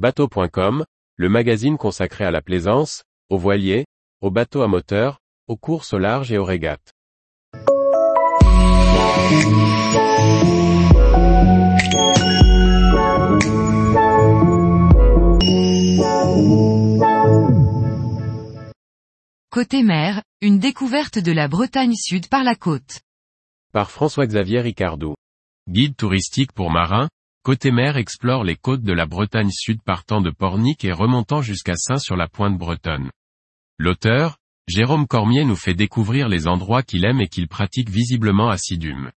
Bateau.com, le magazine consacré à la plaisance, aux voiliers, aux bateaux à moteur, aux courses au large et aux régates. Côté mer, une découverte de la Bretagne Sud par la côte. Par François-Xavier Ricardou. Guide touristique pour marins, Côté mer explore les côtes de la Bretagne Sud partant de Pornic et remontant jusqu'à Saint-sur-la-Pointe bretonne. L'auteur, Jérôme Cormier nous fait découvrir les endroits qu'il aime et qu'il pratique visiblement assidûment.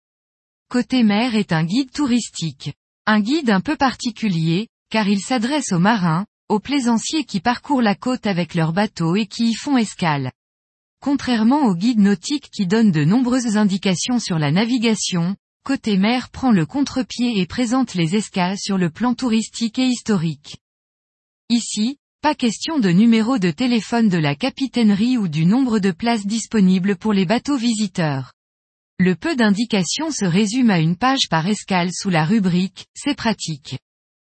Côté mer est un guide touristique. Un guide un peu particulier, car il s'adresse aux marins, aux plaisanciers qui parcourent la côte avec leurs bateaux et qui y font escale. Contrairement au guide nautique qui donne de nombreuses indications sur la navigation, Côté mer prend le contre-pied et présente les escales sur le plan touristique et historique. Ici, pas question de numéro de téléphone de la capitainerie ou du nombre de places disponibles pour les bateaux visiteurs. Le peu d'indications se résume à une page par escale sous la rubrique « C'est pratique ».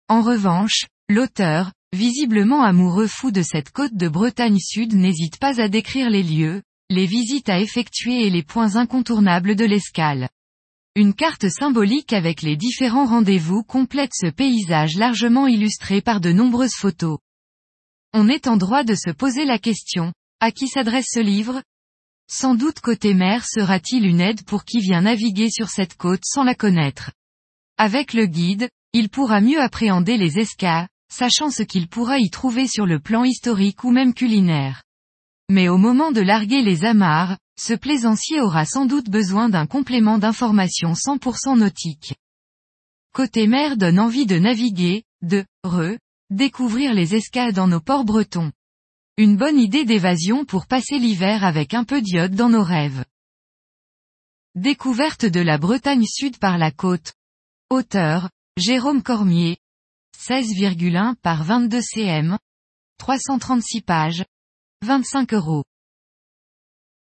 En revanche, l'auteur, visiblement amoureux fou de cette côte de Bretagne Sud n'hésite pas à décrire les lieux, les visites à effectuer et les points incontournables de l'escale. Une carte symbolique avec les différents rendez-vous complète ce paysage largement illustré par de nombreuses photos. On est en droit de se poser la question, à qui s'adresse ce livre? Sans doute côté mer sera-t-il une aide pour qui vient naviguer sur cette côte sans la connaître. Avec le guide, il pourra mieux appréhender les escas, sachant ce qu'il pourra y trouver sur le plan historique ou même culinaire. Mais au moment de larguer les amarres, ce plaisancier aura sans doute besoin d'un complément d'information 100% nautique. Côté mer donne envie de naviguer, de, re, découvrir les escales dans nos ports bretons. Une bonne idée d'évasion pour passer l'hiver avec un peu d'iode dans nos rêves. Découverte de la Bretagne Sud par la côte. Auteur, Jérôme Cormier. 16,1 par 22 cm. 336 pages. 25 euros.